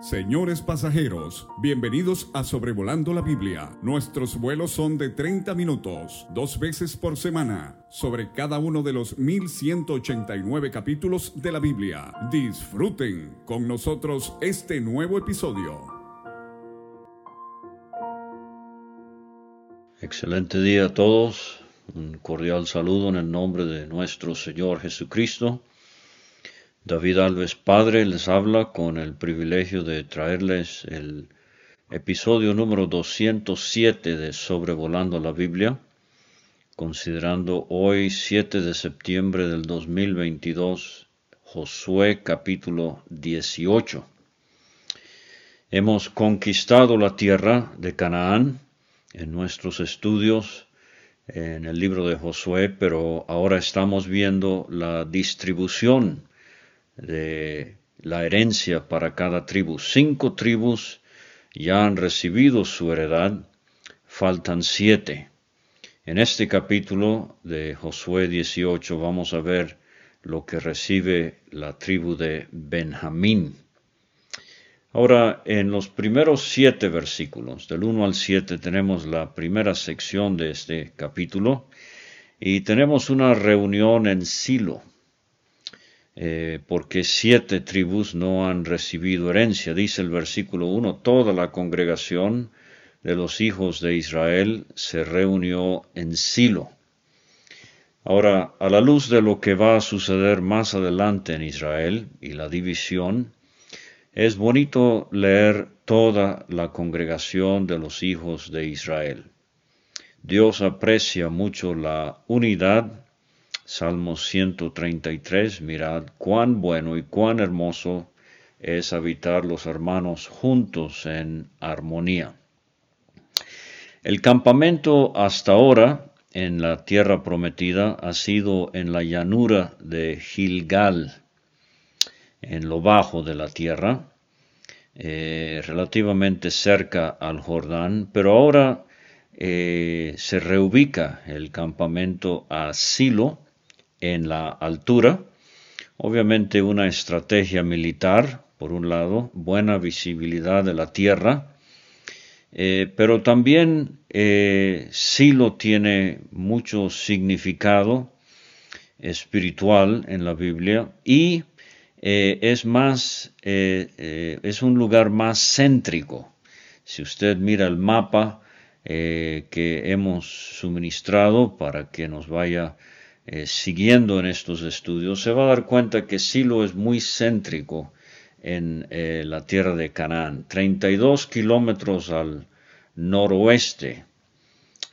Señores pasajeros, bienvenidos a Sobrevolando la Biblia. Nuestros vuelos son de 30 minutos, dos veces por semana, sobre cada uno de los 1189 capítulos de la Biblia. Disfruten con nosotros este nuevo episodio. Excelente día a todos. Un cordial saludo en el nombre de nuestro Señor Jesucristo. David Alves Padre les habla con el privilegio de traerles el episodio número 207 de Sobrevolando la Biblia, considerando hoy 7 de septiembre del 2022, Josué capítulo 18. Hemos conquistado la tierra de Canaán en nuestros estudios en el libro de Josué, pero ahora estamos viendo la distribución de la herencia para cada tribu. Cinco tribus ya han recibido su heredad, faltan siete. En este capítulo de Josué 18 vamos a ver lo que recibe la tribu de Benjamín. Ahora, en los primeros siete versículos, del 1 al 7, tenemos la primera sección de este capítulo y tenemos una reunión en Silo. Eh, porque siete tribus no han recibido herencia. Dice el versículo 1, toda la congregación de los hijos de Israel se reunió en Silo. Ahora, a la luz de lo que va a suceder más adelante en Israel y la división, es bonito leer toda la congregación de los hijos de Israel. Dios aprecia mucho la unidad Salmo 133, mirad cuán bueno y cuán hermoso es habitar los hermanos juntos en armonía. El campamento hasta ahora en la tierra prometida ha sido en la llanura de Gilgal, en lo bajo de la tierra, eh, relativamente cerca al Jordán, pero ahora eh, se reubica el campamento a Silo, en la altura. Obviamente una estrategia militar, por un lado, buena visibilidad de la tierra, eh, pero también eh, Silo tiene mucho significado espiritual en la Biblia y eh, es más, es un lugar más céntrico. Si usted mira el mapa que hemos suministrado para que nos vaya eh, siguiendo en estos estudios, se va a dar cuenta que Silo es muy céntrico en eh, la tierra de Canaán, 32 kilómetros al noroeste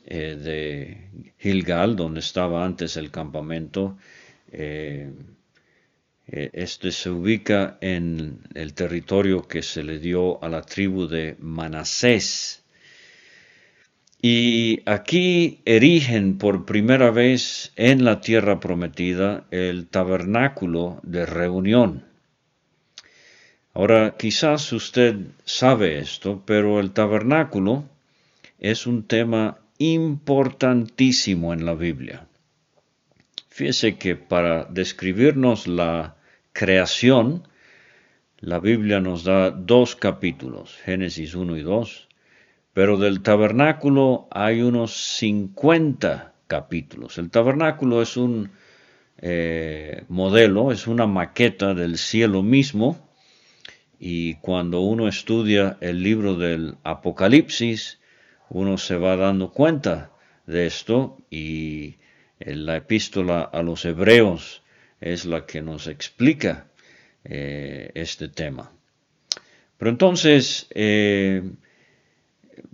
eh, de Gilgal, donde estaba antes el campamento. este se ubica en el territorio que se le dio a la tribu de Manasés, y aquí erigen por primera vez en la tierra prometida el tabernáculo de reunión. Ahora, quizás usted sabe esto, pero el tabernáculo es un tema importantísimo en la Biblia. Fíjese que para describirnos la creación, la Biblia nos da dos capítulos, Génesis 1 y 2, pero del tabernáculo hay unos 50 capítulos. El tabernáculo es un eh, modelo, es una maqueta del cielo mismo, y cuando uno estudia el libro del Apocalipsis, uno se va dando cuenta de esto y la epístola a los hebreos es la que nos explica eh, este tema. Pero entonces, eh,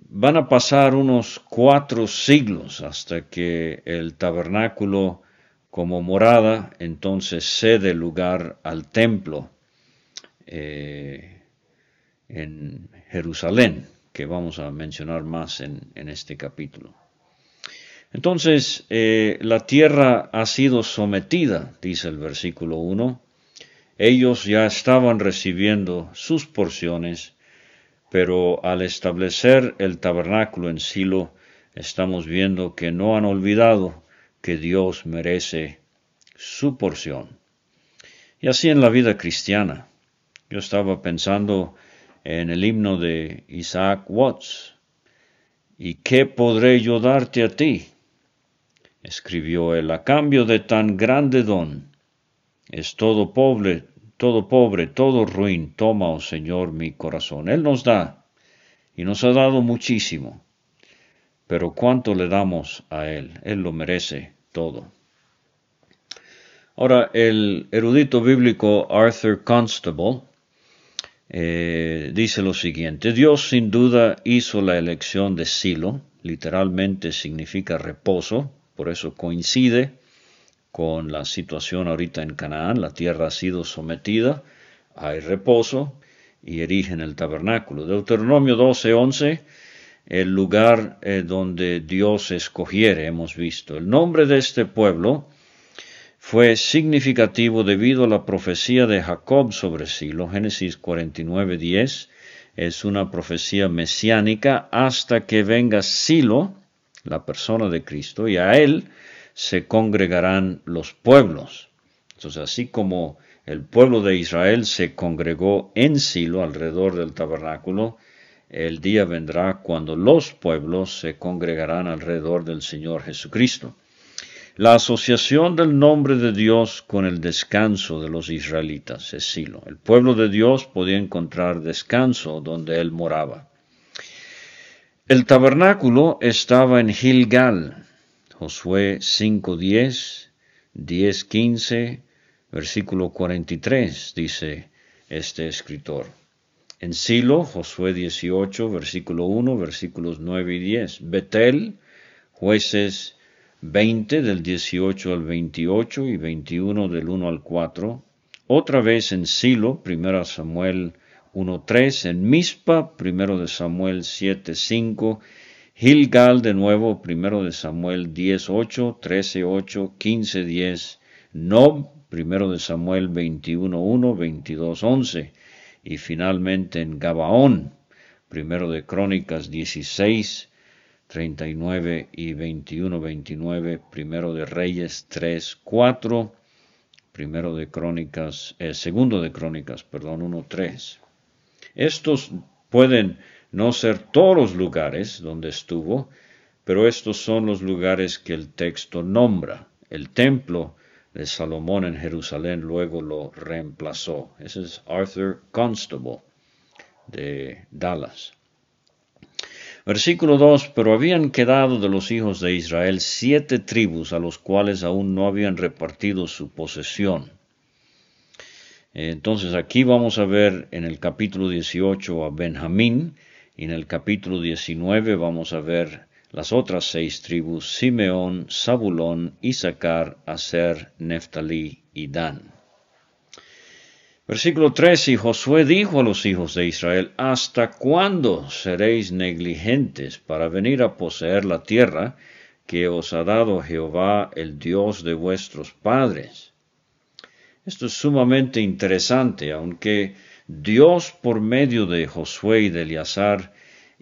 van a pasar unos cuatro siglos hasta que el tabernáculo como morada entonces cede lugar al templo eh, en Jerusalén, que vamos a mencionar más en, este capítulo. Entonces, eh, la tierra ha sido sometida, dice el versículo 1. Ellos ya estaban recibiendo sus porciones pero al establecer el tabernáculo en Silo, estamos viendo que no han olvidado que Dios merece su porción. Y así en la vida cristiana. Yo estaba pensando en el himno de Isaac Watts. ¿Y qué podré yo darte a ti? escribió él, a cambio de tan grande don. Es todo pobre, todo pobre, todo ruin, toma, oh Señor, mi corazón. Él nos da, y nos ha dado muchísimo. Pero ¿cuánto le damos a Él? Él lo merece todo. Ahora, el erudito bíblico Arthur Constable eh, dice lo siguiente, Dios sin duda hizo la elección de Silo, literalmente significa reposo, por eso coincide con la situación ahorita en Canaán, la tierra ha sido sometida, hay reposo y erigen el tabernáculo. Deuteronomio 12:11, el lugar eh, donde Dios escogiere, hemos visto. El nombre de este pueblo fue significativo debido a la profecía de Jacob sobre Silo, Génesis 49:10, es una profecía mesiánica hasta que venga Silo, la persona de Cristo, y a Él se congregarán los pueblos. Entonces, así como el pueblo de Israel se congregó en Silo alrededor del tabernáculo, el día vendrá cuando los pueblos se congregarán alrededor del Señor Jesucristo. La asociación del nombre de Dios con el descanso de los israelitas es Silo. El pueblo de Dios podía encontrar descanso donde él moraba. El tabernáculo estaba en Gilgal, Josué 5.10, 10.15, versículo 43, dice este escritor. En Silo, Josué 18, versículo 1, versículos 9 y 10. Betel, jueces 20 del 18 al 28 y 21 del 1 al 4. Otra vez en Silo, 1 Samuel 1.3, en Mispa, primero de Samuel 7.5, Gilgal de nuevo, primero de Samuel 10.8, 13.8, 15.10, Nob, primero de Samuel 21.1, 22.11, y finalmente en Gabaón, primero de Crónicas 16, 39 y 21, 29, primero de Reyes 3, 4, primero de Crónicas, eh, segundo de Crónicas, perdón, 1, 3. Estos pueden no ser todos los lugares donde estuvo, pero estos son los lugares que el texto nombra. El templo de Salomón en Jerusalén luego lo reemplazó. Ese es Arthur Constable de Dallas. Versículo 2, pero habían quedado de los hijos de Israel siete tribus a los cuales aún no habían repartido su posesión. Entonces aquí vamos a ver en el capítulo 18 a Benjamín y en el capítulo 19 vamos a ver las otras seis tribus, Simeón, Zabulón, Isaacar, Aser, Neftalí y Dan. Versículo 3, y Josué dijo a los hijos de Israel, ¿hasta cuándo seréis negligentes para venir a poseer la tierra que os ha dado Jehová, el Dios de vuestros padres? Esto es sumamente interesante, aunque Dios por medio de Josué y de Eleazar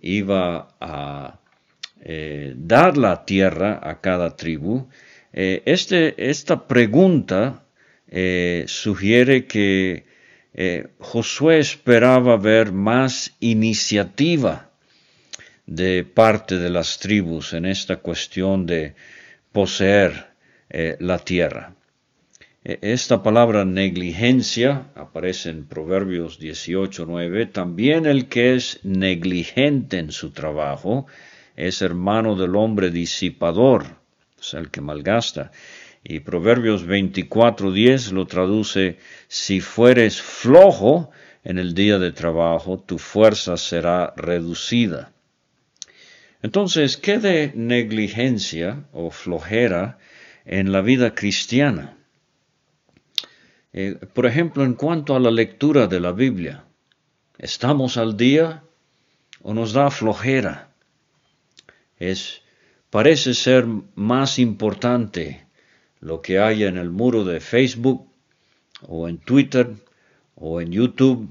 iba a eh, dar la tierra a cada tribu, eh, este, esta pregunta eh, sugiere que Josué esperaba ver más iniciativa de parte de las tribus en esta cuestión de poseer la tierra. E, esta palabra negligencia aparece en Proverbios 18.9. También el que es negligente en su trabajo es hermano del hombre disipador, sea, el que malgasta. Y Proverbios 24.10 lo traduce, si fueres flojo en el día de trabajo, tu fuerza será reducida. Entonces, ¿qué de negligencia o flojera en la vida cristiana? Eh, por ejemplo, en cuanto a la lectura de la Biblia, ¿estamos al día o nos da flojera? Parece ser más importante lo que hay en el muro de Facebook o en Twitter o en YouTube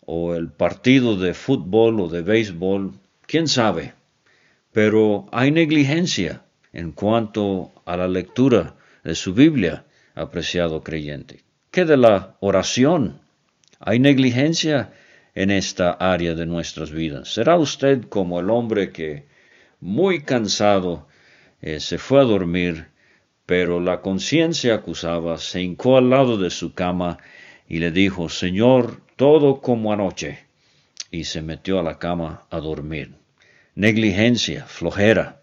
o el partido de fútbol o de béisbol, quién sabe. Pero hay negligencia en cuanto a la lectura de su Biblia, apreciado creyente de la oración? ¿Hay negligencia en esta área de nuestras vidas. ¿Será usted como el hombre que, muy cansado, eh, se fue a dormir, pero la conciencia acusaba, se hincó al lado de su cama y le dijo, Señor, todo como anoche, y se metió a la cama a dormir. Negligencia, flojera.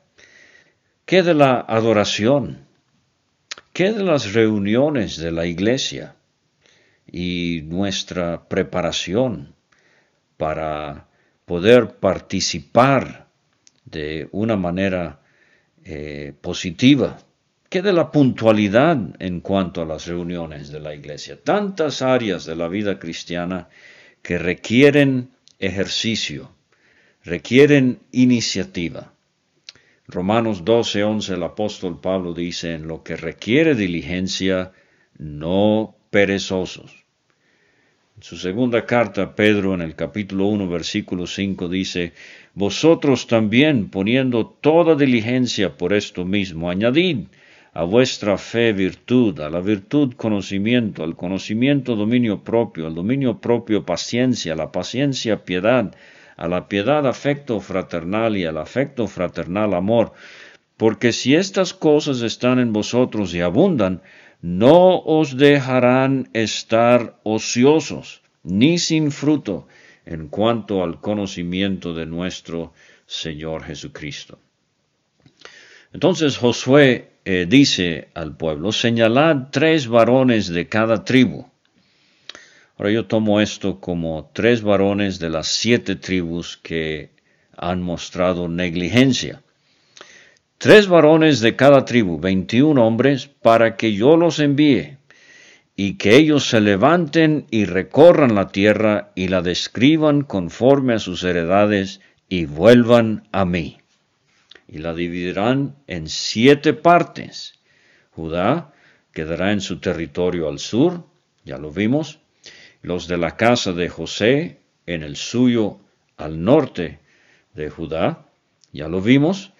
¿Qué de la adoración? ¿Qué de las reuniones de la iglesia y nuestra preparación para poder participar de una manera eh, positiva? ¿Qué de la puntualidad en cuanto a las reuniones de la iglesia? Tantas áreas de la vida cristiana que requieren ejercicio, requieren iniciativa. Romanos 12, 11, el apóstol Pablo dice, en lo que requiere diligencia, no perezosos. En su segunda carta, Pedro, en el capítulo 1, versículo 5, dice, Vosotros también, poniendo toda diligencia por esto mismo, añadid a vuestra fe virtud, a la virtud conocimiento, al conocimiento dominio propio, al dominio propio paciencia, a la paciencia piedad, a la piedad afecto fraternal y al afecto fraternal amor, porque si estas cosas están en vosotros y abundan, no os dejarán estar ociosos, ni sin fruto, en cuanto al conocimiento de nuestro Señor Jesucristo. Entonces Josué eh, dice al pueblo, señalad tres varones de cada tribu, Ahora yo tomo esto como tres varones de las siete tribus que han mostrado negligencia. Tres varones de cada tribu, veintiún hombres, para que yo los envíe, y que ellos se levanten y recorran la tierra y la describan conforme a sus heredades y vuelvan a mí. Y la dividirán en siete partes. Judá quedará en su territorio al sur, ya lo vimos, los de la casa de José en el suyo al norte de Judá, ya lo vimos,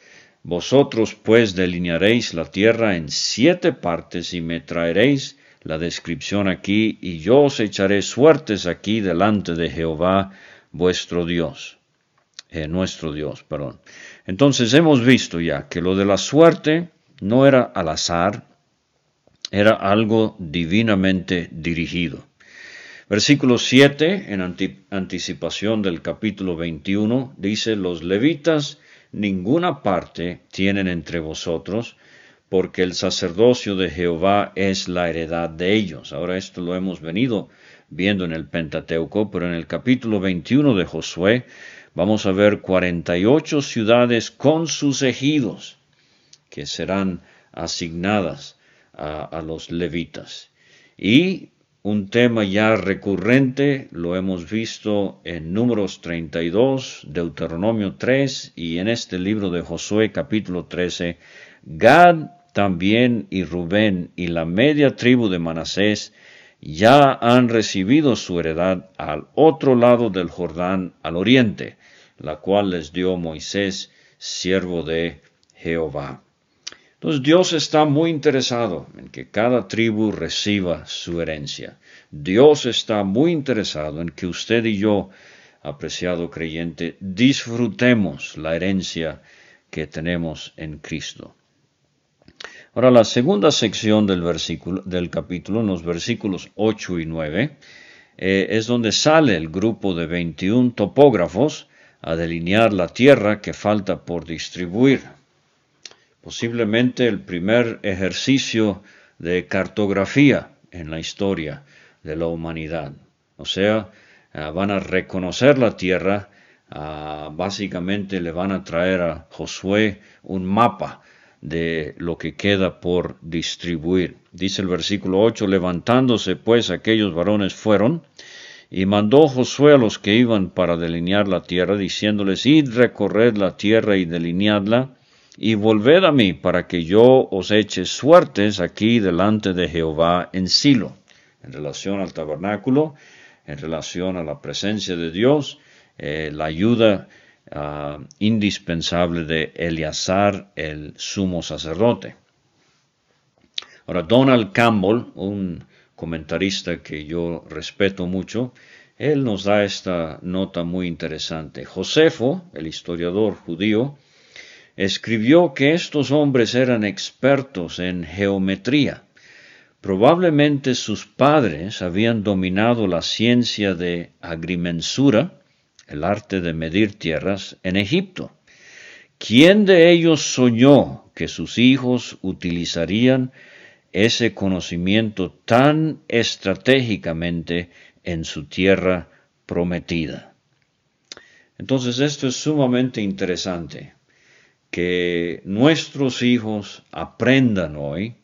vosotros pues delinearéis la tierra en siete partes y me traeréis la descripción aquí, y yo os echaré suertes aquí delante de Jehová vuestro Dios, eh, nuestro Dios, perdón. Entonces hemos visto ya que lo de la suerte no era al azar, era algo divinamente dirigido. Versículo 7, en anticipación del capítulo 21, dice, los levitas ninguna parte tienen entre vosotros, porque el sacerdocio de Jehová es la heredad de ellos. Ahora esto lo hemos venido viendo en el Pentateuco, pero en el capítulo 21 de Josué vamos a ver 48 ciudades con sus ejidos que serán asignadas a, a los levitas. Y un tema ya recurrente, lo hemos visto en Números 32, Deuteronomio 3 y en este libro de Josué capítulo 13. Gad también y Rubén y la media tribu de Manasés ya han recibido su heredad al otro lado del Jordán, al oriente, la cual les dio Moisés, siervo de Jehová. Entonces Dios está muy interesado en que cada tribu reciba su herencia. Dios está muy interesado en que usted y yo, apreciado creyente, disfrutemos la herencia que tenemos en Cristo. Ahora, la segunda sección del, versículo, del capítulo, en los versículos 8 y 9, eh, es donde sale el grupo de 21 topógrafos a delinear la tierra que falta por distribuir posiblemente el primer ejercicio de cartografía en la historia de la humanidad. O sea, eh, van a reconocer la tierra, ah, básicamente le van a traer a Josué un mapa de lo que queda por distribuir. Dice el versículo 8, levantándose pues aquellos varones fueron, y mandó Josué a los que iban para delinear la tierra, diciéndoles, id recorred la tierra y delineadla, y volved a mí para que yo os eche suertes aquí delante de Jehová en Silo, en relación al tabernáculo, en relación a la presencia de Dios, eh, la ayuda ah, indispensable de Eleazar, el sumo sacerdote. Ahora, Donald Campbell, un comentarista que yo respeto mucho, él nos da esta nota muy interesante. Josefo, el historiador judío, escribió que estos hombres eran expertos en geometría. Probablemente sus padres habían dominado la ciencia de agrimensura, el arte de medir tierras, en Egipto. ¿Quién de ellos soñó que sus hijos utilizarían ese conocimiento tan estratégicamente en su tierra prometida? Entonces esto es sumamente interesante, que nuestros hijos aprendan hoy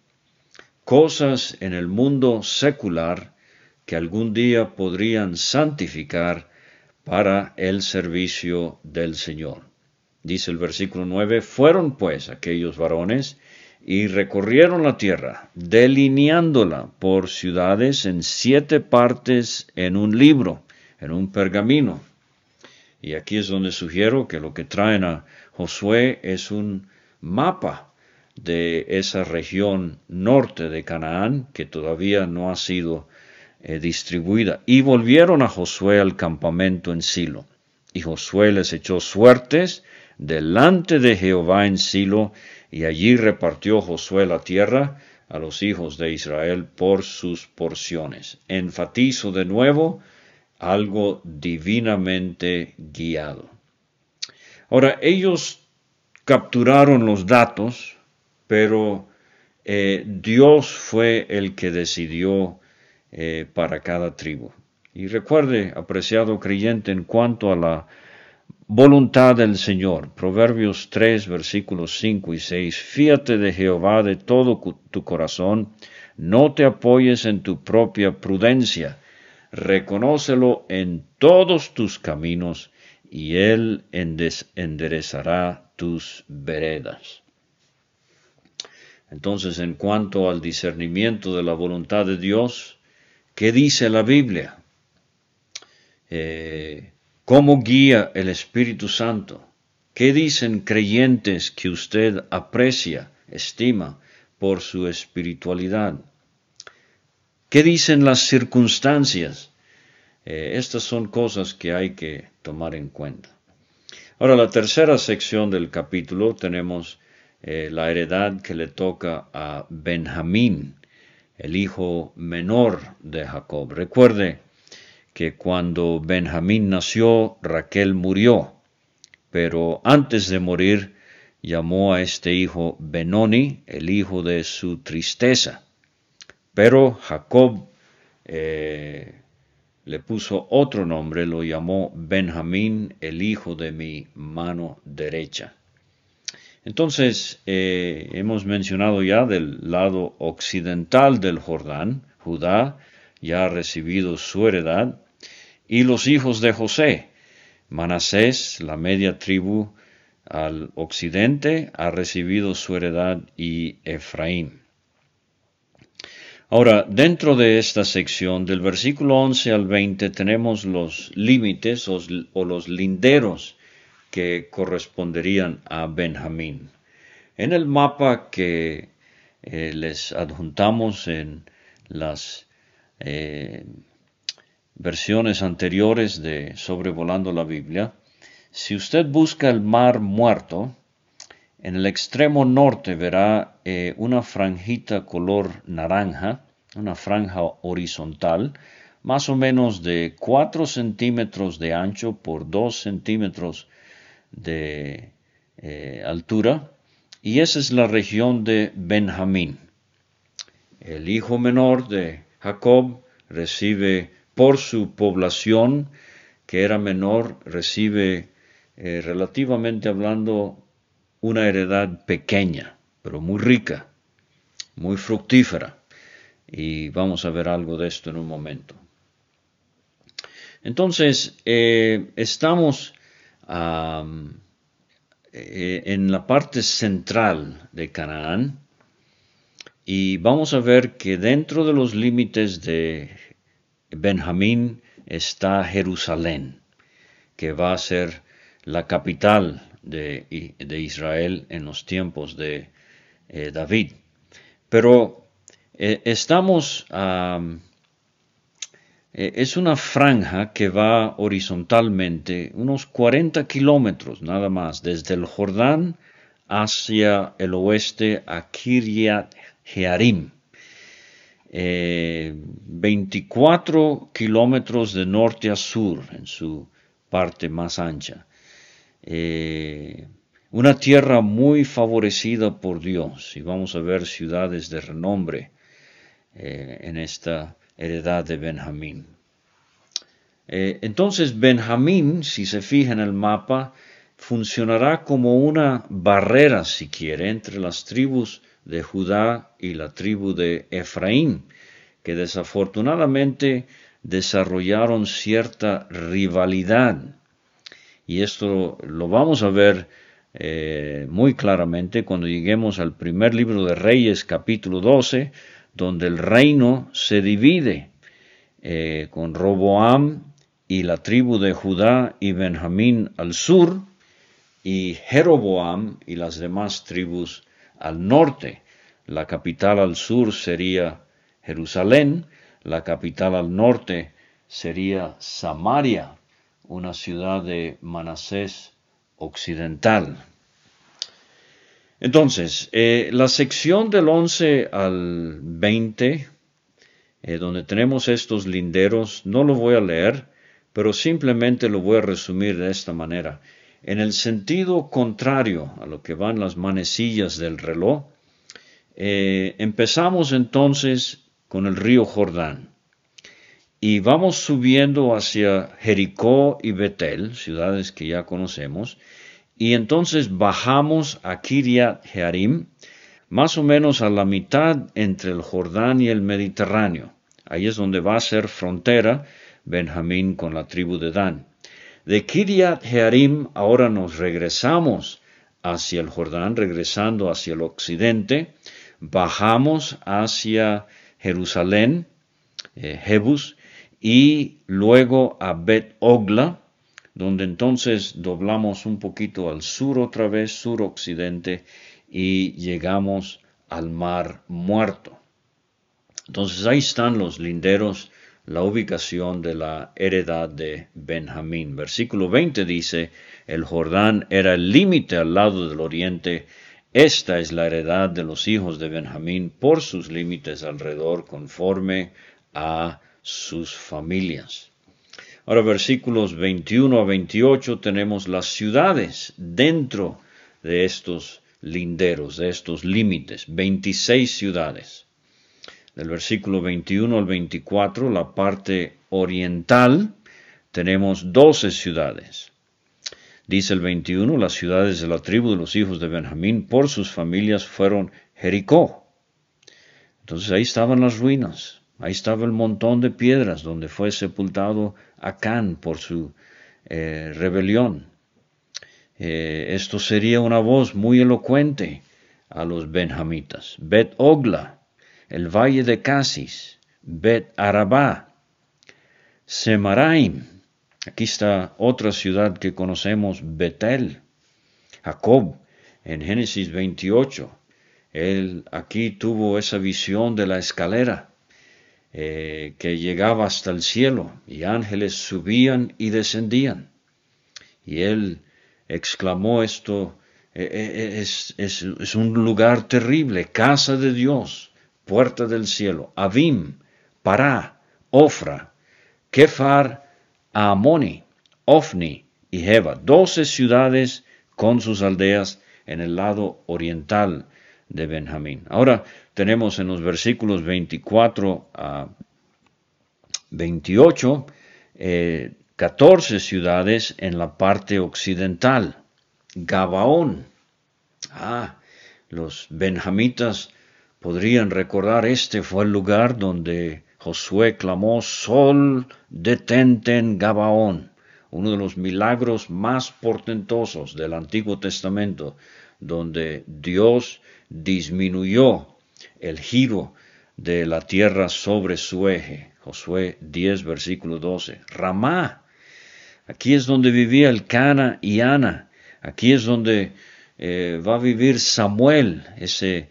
cosas en el mundo secular que algún día podrían santificar para el servicio del Señor. Dice el versículo 9, fueron pues aquellos varones y recorrieron la tierra, delineándola por ciudades en siete partes en un libro, en un pergamino. Y aquí es donde sugiero que lo que traen a Josué es un mapa de esa región norte de Canaán que todavía no ha sido eh, distribuida. Y volvieron a Josué al campamento en Silo. Y Josué les echó suertes delante de Jehová en Silo, y allí repartió Josué la tierra a los hijos de Israel por sus porciones. Enfatizo de nuevo algo divinamente guiado. Ahora, ellos capturaron los datos, pero eh, Dios fue el que decidió eh, para cada tribu. Y recuerde, apreciado creyente, en cuanto a la voluntad del Señor. Proverbios 3, versículos 5 y 6. Fíate de Jehová de todo tu corazón, no te apoyes en tu propia prudencia, reconócelo en todos tus caminos, y Él enderezará tus veredas. Entonces, en cuanto al discernimiento de la voluntad de Dios, ¿qué dice la Biblia? Eh, ¿Cómo guía el Espíritu Santo? ¿Qué dicen creyentes que usted aprecia, estima por su espiritualidad? ¿Qué dicen las circunstancias? Eh, estas son cosas que hay que tomar en cuenta. Ahora, la tercera sección del capítulo tenemos eh, la heredad que le toca a Benjamín, el hijo menor de Jacob. Recuerde, que cuando Benjamín nació, Raquel murió, pero antes de morir llamó a este hijo Benoni, el hijo de su tristeza. Pero Jacob eh, le puso otro nombre, lo llamó Benjamín, el hijo de mi mano derecha. Entonces, eh, hemos mencionado ya del lado occidental del Jordán, Judá ya ha recibido su heredad, y los hijos de José. Manasés, la media tribu al occidente, ha recibido su heredad y Efraín. Ahora, dentro de esta sección, del versículo 11 al 20, tenemos los límites o, los linderos que corresponderían a Benjamín. En el mapa que eh, les adjuntamos en las eh, versiones anteriores de Sobrevolando la Biblia, si usted busca el mar muerto, en el extremo norte verá eh, una franjita color naranja, una franja horizontal, más o menos de 4 centímetros de ancho por 2 centímetros de eh, altura, y esa es la región de Benjamín. El hijo menor de Jacob recibe por su población, que era menor, recibe eh, relativamente hablando una heredad pequeña, pero muy rica, muy fructífera. Y vamos a ver algo de esto en un momento. Entonces, eh, estamos eh, en la parte central de Canaán y vamos a ver que dentro de los límites de Benjamín está Jerusalén, que va a ser la capital de, Israel en los tiempos de eh, David. Pero eh, estamos eh, es una franja que va horizontalmente unos 40 kilómetros nada más, desde el Jordán hacia el oeste a Kiryat Jearim. 24 eh, kilómetros de norte a sur en su parte más ancha. Eh, una tierra muy favorecida por Dios y vamos a ver ciudades de renombre en esta heredad de Benjamín. Eh, entonces Benjamín, si se fija en el mapa, funcionará como una barrera, si quiere, entre las tribus de Judá y la tribu de Efraín, que desafortunadamente desarrollaron cierta rivalidad. Y esto lo vamos a ver eh, muy claramente cuando lleguemos al primer libro de Reyes capítulo 12, donde el reino se divide eh, con Roboam y la tribu de Judá y Benjamín al sur y Jeroboam y las demás tribus al norte. La capital al sur sería Jerusalén, la capital al norte sería Samaria, una ciudad de Manasés occidental. Entonces, eh, la sección del 11 al 20, eh, donde tenemos estos linderos, no lo voy a leer, pero simplemente lo voy a resumir de esta manera. En el sentido contrario a lo que van las manecillas del reloj, eh, empezamos entonces con el río Jordán y vamos subiendo hacia Jericó y Betel, ciudades que ya conocemos, y entonces bajamos a Kiryat Jearim, más o menos a la mitad entre el Jordán y el Mediterráneo. Ahí es donde va a ser frontera Benjamín con la tribu de Dan. De Kiryat Jearim ahora nos regresamos hacia el Jordán, regresando hacia el occidente, bajamos hacia Jerusalén, eh, Jebus, y luego a Bet Ogla, donde entonces doblamos un poquito al sur otra vez, suroccidente, y llegamos al mar muerto. Entonces ahí están los linderos, la ubicación de la heredad de Benjamín. Versículo 20 dice, el Jordán era el límite al lado del oriente, esta es la heredad de los hijos de Benjamín por sus límites alrededor conforme a sus familias. Ahora versículos 21 a 28 tenemos las ciudades dentro de estos linderos, de estos límites, 26 ciudades. Del versículo 21 al 24, la parte oriental, tenemos 12 ciudades. Dice el 21, las ciudades de la tribu de los hijos de Benjamín por sus familias fueron Jericó. Entonces ahí estaban las ruinas, Ahí estaba el montón de piedras donde fue sepultado Acán por su eh, rebelión. Eh, esto sería una voz muy elocuente a los benjamitas. Bet Ogla, el valle de Casis, Bet Arabá, Semaraim. Aquí está otra ciudad que conocemos, Betel. Jacob, en Génesis 28, él aquí tuvo esa visión de la escalera eh, que llegaba hasta el cielo y ángeles subían y descendían. Y él exclamó esto, eh, eh, es, es, un lugar terrible, casa de Dios, puerta del cielo, Abim, Pará, Ofra, Kefar, Amoni, Ofni y Jeba, doce ciudades con sus aldeas en el lado oriental de Benjamín. Ahora tenemos en los versículos 24 a 28 14 ciudades en la parte occidental. Gabaón. Ah, los benjamitas podrían recordar este fue el lugar donde Josué clamó, Sol, detente en Gabaón, uno de los milagros más portentosos del Antiguo Testamento, donde Dios disminuyó el giro de la tierra sobre su eje. Josué 10, versículo 12. Ramá. Aquí es donde vivía el Cana y Ana. Aquí es donde eh, va a vivir Samuel, ese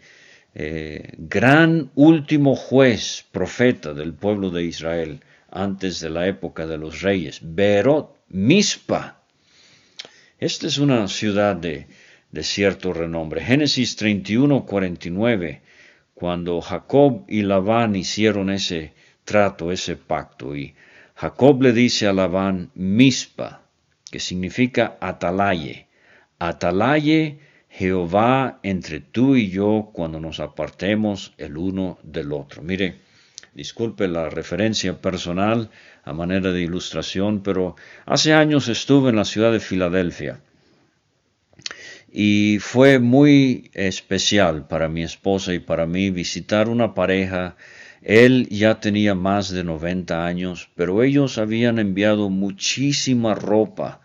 eh, gran último juez, profeta del pueblo de Israel. antes de la época de los reyes. Berot, Mispa. Esta es una ciudad de, de cierto renombre. Génesis 31, 49, cuando Jacob y Labán hicieron ese trato, ese pacto, y Jacob le dice a Labán Mispa, que significa atalaye. Atalaye Jehová entre tú y yo cuando nos apartemos el uno del otro. Mire, disculpe la referencia personal a manera de ilustración, pero hace años estuve en la ciudad de Filadelfia y fue muy especial para mi esposa y para mí visitar una pareja. Él ya tenía más de 90 años, pero ellos habían enviado muchísima ropa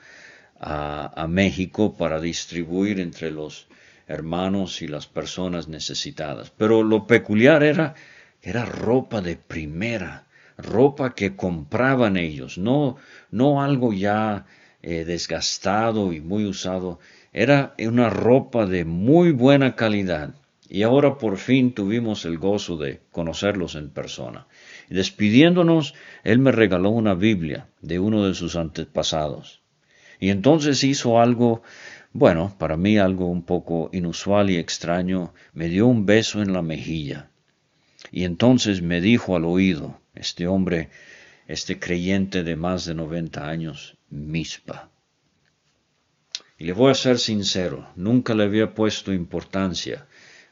a, México para distribuir entre los hermanos y las personas necesitadas. Pero lo peculiar era, era ropa de primera, ropa que compraban ellos, no, no algo ya eh, desgastado y muy usado, era una ropa de muy buena calidad. Y ahora por fin tuvimos el gozo de conocerlos en persona. despidiéndonos, él me regaló una Biblia de uno de sus antepasados. Y entonces hizo algo, bueno, para mí algo un poco inusual y extraño, me dio un beso en la mejilla. Y entonces me dijo al oído, este hombre, este creyente de más de 90 años, mispa. Y le voy a ser sincero, nunca le había puesto importancia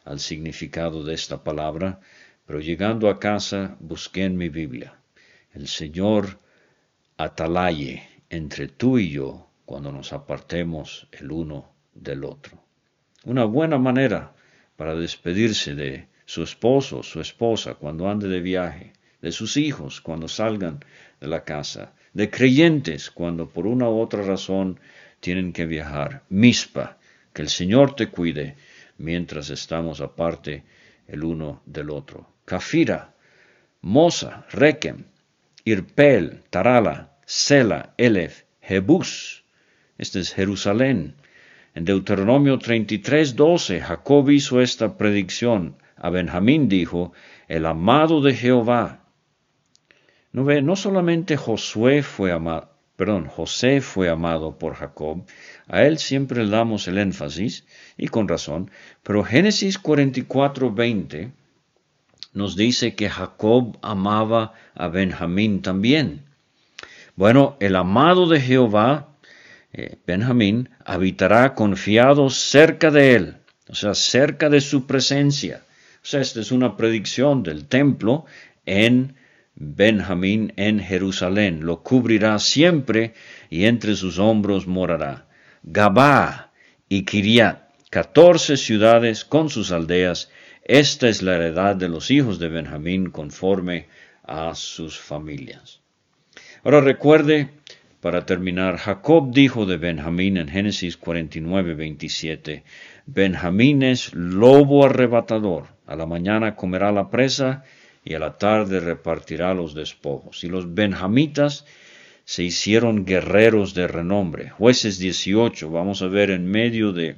al significado de esta palabra, pero llegando a casa busqué en mi Biblia. El Señor atalaye entre tú y yo cuando nos apartemos el uno del otro. Una buena manera para despedirse de su esposo, su esposa cuando ande de viaje, de sus hijos cuando salgan de la casa, de creyentes cuando por una u otra razón tienen que viajar. Mispa, que el Señor te cuide mientras estamos aparte el uno del otro. Cafira, Mosa, Rekem, Irpel, Tarala, Sela, Elef, Jebus, este es Jerusalén. En Deuteronomio 33, 12, Jacob hizo esta predicción. A Benjamín dijo, el amado de Jehová. No solamente Josué fue amado, perdón, José fue amado por Jacob, a él siempre le damos el énfasis, y con razón, pero Génesis 44, 20 nos dice que Jacob amaba a Benjamín también. Bueno, el amado de Jehová eh, Benjamín habitará confiado cerca de él, o sea, cerca de su presencia. O sea, esta es una predicción del templo en Benjamín en Jerusalén. Lo cubrirá siempre y entre sus hombros morará. Gabá y Kiriat, catorce ciudades con sus aldeas. Esta es la heredad de los hijos de Benjamín conforme a sus familias. Ahora recuerde para terminar, Jacob dijo de Benjamín en Génesis 49, 27, Benjamín es lobo arrebatador, a la mañana comerá la presa y a la tarde repartirá los despojos. Y los benjamitas se hicieron guerreros de renombre. Jueces 18, vamos a ver en medio de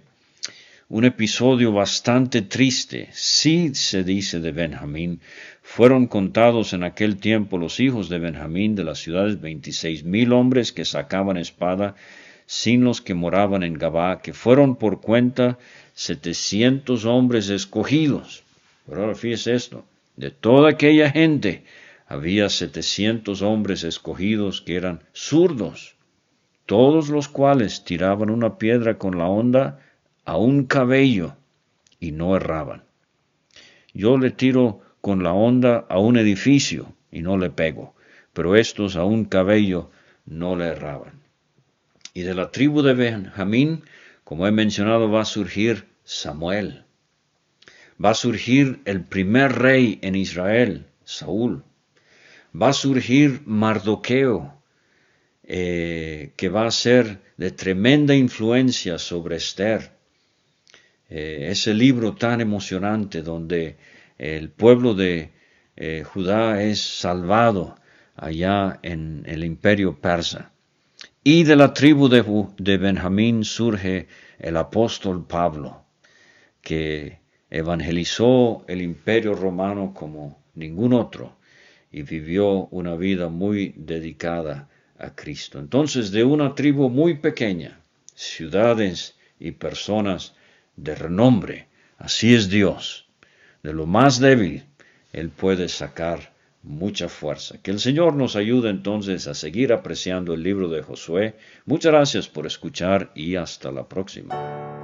un episodio bastante triste, sí se dice de Benjamín, fueron contados en aquel tiempo los hijos de Benjamín de las ciudades veintiséis mil hombres que sacaban espada, sin los que moraban en Gabá, que fueron por cuenta setecientos hombres escogidos. Pero ahora fíjese esto, de toda aquella gente había setecientos hombres escogidos que eran zurdos, todos los cuales tiraban una piedra con la onda a un cabello y no erraban. Yo le tiro con la onda a un edificio y no le pego, pero estos a un cabello no le erraban. Y de la tribu de Benjamín, como he mencionado, va a surgir Samuel. Va a surgir el primer rey en Israel, Saúl. Va a surgir Mardoqueo, eh, que va a ser de tremenda influencia sobre Esther. Eh, ese libro tan emocionante donde el pueblo de eh, Judá es salvado allá en el imperio persa. Y de la tribu de, de Benjamín surge el apóstol Pablo, que evangelizó el imperio romano como ningún otro y vivió una vida muy dedicada a Cristo. Entonces, de una tribu muy pequeña, ciudades y personas de renombre, así es Dios. De lo más débil, Él puede sacar mucha fuerza. Que el Señor nos ayude entonces a seguir apreciando el libro de Josué. Muchas gracias por escuchar y hasta la próxima.